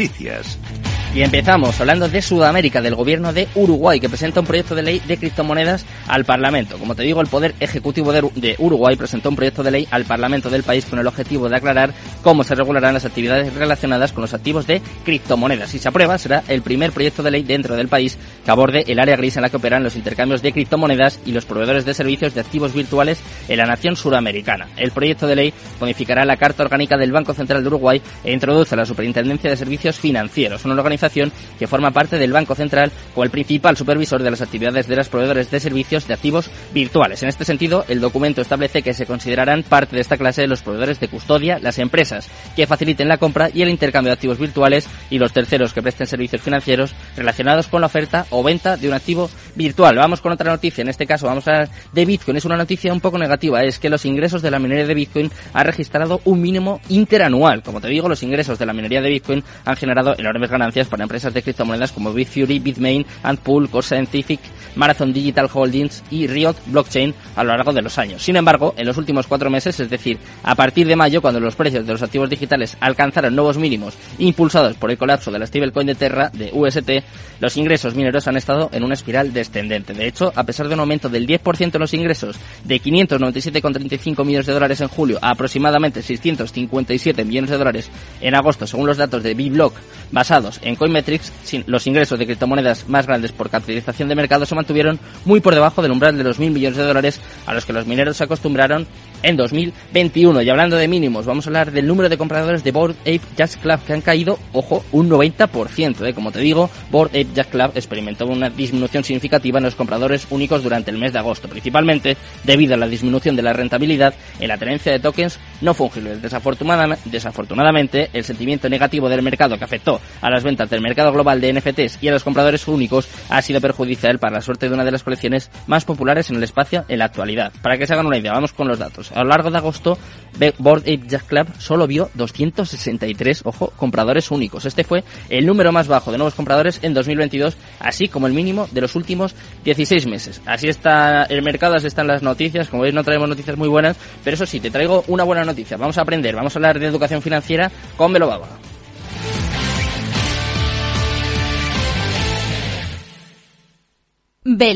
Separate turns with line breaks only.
noticias.
Y empezamos hablando de Sudamérica, del gobierno de Uruguay, que presenta un proyecto de ley de criptomonedas al Parlamento. Como te digo, el Poder Ejecutivo de Uruguay presentó un proyecto de ley al Parlamento del país con el objetivo de aclarar cómo se regularán las actividades relacionadas con los activos de criptomonedas. Si se aprueba, será el primer proyecto de ley dentro del país que aborde el área gris en la que operan los intercambios de criptomonedas y los proveedores de servicios de activos virtuales en la nación suramericana. El proyecto de ley modificará la Carta Orgánica del Banco Central de Uruguay e introduce la Superintendencia de Servicios Financieros, una organización que forma parte del Banco Central como el principal supervisor de las actividades de los proveedores de servicios de activos virtuales. En este sentido, el documento establece que se considerarán parte de esta clase los proveedores de custodia, las empresas que faciliten la compra y el intercambio de activos virtuales y los terceros que presten servicios financieros relacionados con la oferta o venta de un activo virtual. Vamos con otra noticia, en este caso vamos a de Bitcoin. Es una noticia un poco negativa, es que los ingresos de la minería de Bitcoin han registrado un mínimo interanual. Como te digo, los ingresos de la minería de Bitcoin han generado enormes ganancias para empresas de criptomonedas como Bitfury, Bitmain, Antpool, Core Scientific, Marathon Digital Holdings y Riot Blockchain a lo largo de los años. Sin embargo, en los últimos cuatro meses, es decir, a partir de mayo, cuando los precios de los activos digitales alcanzaron nuevos mínimos impulsados por el colapso de la stablecoin de Terra, de UST, los ingresos mineros han estado en una espiral descendente. De hecho, a pesar de un aumento del 10% en los ingresos de 597,35 millones de dólares en julio a aproximadamente 657 millones de dólares en agosto, según los datos de B-Block basados en Coinmetrics, los ingresos de criptomonedas más grandes por capitalización de mercado se mantuvieron muy por debajo del umbral de los mil millones de dólares a los que los mineros se acostumbraron en 2021. Y hablando de mínimos, vamos a hablar del número de compradores de Board Ape Jazz Club que han caído, ojo, un 90%. ¿eh? Como te digo, Board Ape Jazz Club experimentó una disminución significativa en los compradores únicos durante el mes de agosto, principalmente debido a la disminución de la rentabilidad en la tenencia de tokens no fungibles. Desafortunadamente, el sentimiento negativo del mercado que afectó a las ventas del mercado global de NFTs y a los compradores únicos ha sido perjudicial para la suerte de una de las colecciones más populares en el espacio en la actualidad. Para que se hagan una idea, vamos con los datos. A lo largo de agosto, Board Ape Jazz Club solo vio 263, ojo, compradores únicos. Este fue el número más bajo de nuevos compradores en 2022, así como el mínimo de los últimos 16 meses. Así está el mercado, así están las noticias. Como veis, no traemos noticias muy buenas, pero eso sí, te traigo una buena noticia. Vamos a aprender, vamos a hablar de educación financiera con Belobaba.